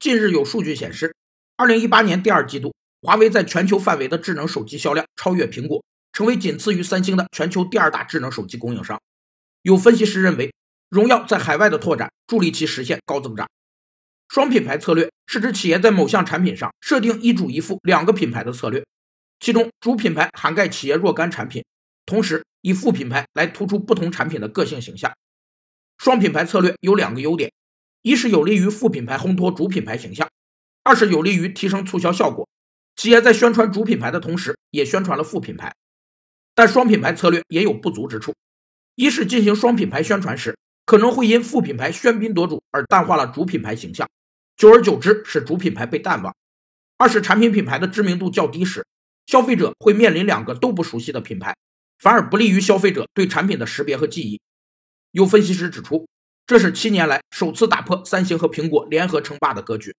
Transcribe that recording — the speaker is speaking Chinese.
近日有数据显示，二零一八年第二季度，华为在全球范围的智能手机销量超越苹果，成为仅次于三星的全球第二大智能手机供应商。有分析师认为，荣耀在海外的拓展助力其实现高增长。双品牌策略是指企业在某项产品上设定一主一副两个品牌的策略，其中主品牌涵盖企业若干产品，同时以副品牌来突出不同产品的个性形象。双品牌策略有两个优点。一是有利于副品牌烘托主品牌形象，二是有利于提升促销效果。企业在宣传主品牌的同时，也宣传了副品牌。但双品牌策略也有不足之处：一是进行双品牌宣传时，可能会因副品牌喧宾夺主而淡化了主品牌形象，久而久之使主品牌被淡忘；二是产品品牌的知名度较低时，消费者会面临两个都不熟悉的品牌，反而不利于消费者对产品的识别和记忆。有分析师指出。这是七年来首次打破三星和苹果联合称霸的格局。